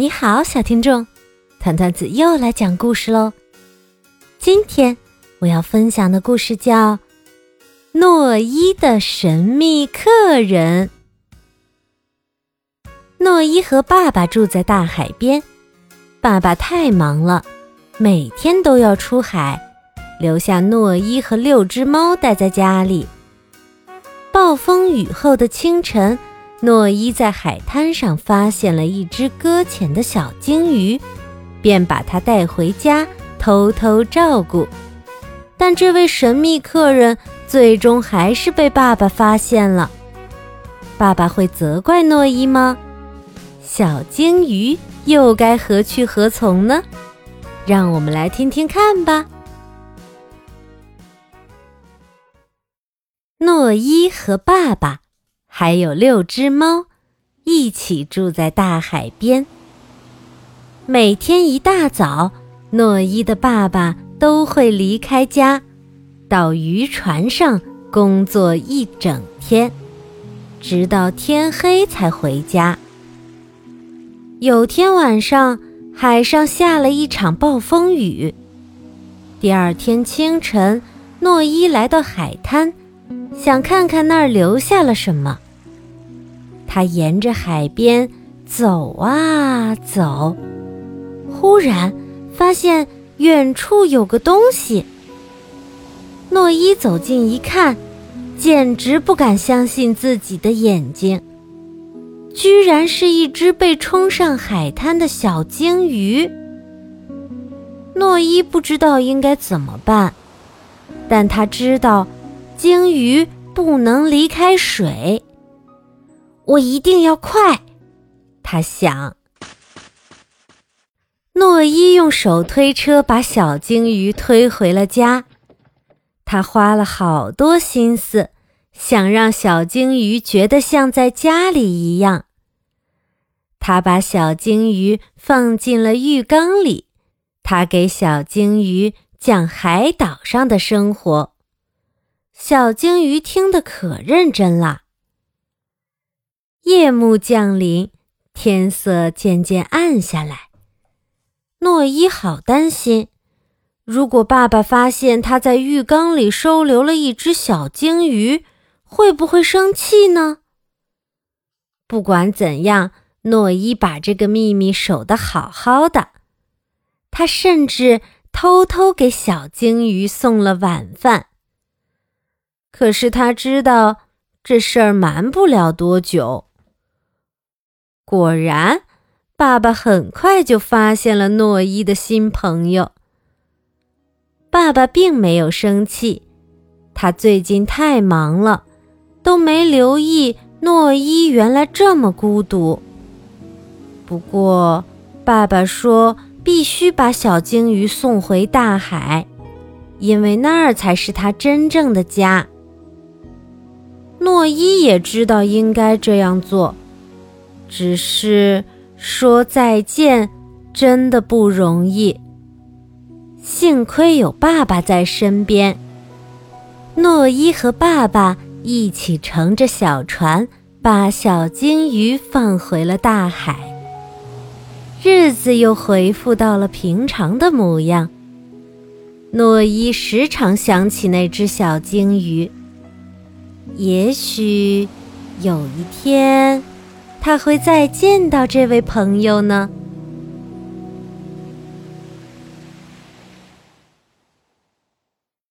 你好，小听众，团团子又来讲故事喽。今天我要分享的故事叫《诺伊的神秘客人》。诺伊和爸爸住在大海边，爸爸太忙了，每天都要出海，留下诺伊和六只猫待在家里。暴风雨后的清晨。诺伊在海滩上发现了一只搁浅的小鲸鱼，便把它带回家偷偷照顾。但这位神秘客人最终还是被爸爸发现了。爸爸会责怪诺伊吗？小鲸鱼又该何去何从呢？让我们来听听看吧。诺伊和爸爸。还有六只猫，一起住在大海边。每天一大早，诺伊的爸爸都会离开家，到渔船上工作一整天，直到天黑才回家。有天晚上，海上下了一场暴风雨。第二天清晨，诺伊来到海滩。想看看那儿留下了什么。他沿着海边走啊走，忽然发现远处有个东西。诺伊走近一看，简直不敢相信自己的眼睛，居然是一只被冲上海滩的小鲸鱼。诺伊不知道应该怎么办，但他知道。鲸鱼不能离开水，我一定要快。他想。诺伊用手推车把小鲸鱼推回了家。他花了好多心思，想让小鲸鱼觉得像在家里一样。他把小鲸鱼放进了浴缸里，他给小鲸鱼讲海岛上的生活。小鲸鱼听得可认真了。夜幕降临，天色渐渐暗下来。诺伊好担心，如果爸爸发现他在浴缸里收留了一只小鲸鱼，会不会生气呢？不管怎样，诺伊把这个秘密守得好好的。他甚至偷偷给小鲸鱼送了晚饭。可是他知道这事儿瞒不了多久。果然，爸爸很快就发现了诺伊的新朋友。爸爸并没有生气，他最近太忙了，都没留意诺伊原来这么孤独。不过，爸爸说必须把小鲸鱼送回大海，因为那儿才是他真正的家。诺伊也知道应该这样做，只是说再见真的不容易。幸亏有爸爸在身边，诺伊和爸爸一起乘着小船，把小鲸鱼放回了大海。日子又恢复到了平常的模样。诺伊时常想起那只小鲸鱼。也许有一天，他会再见到这位朋友呢。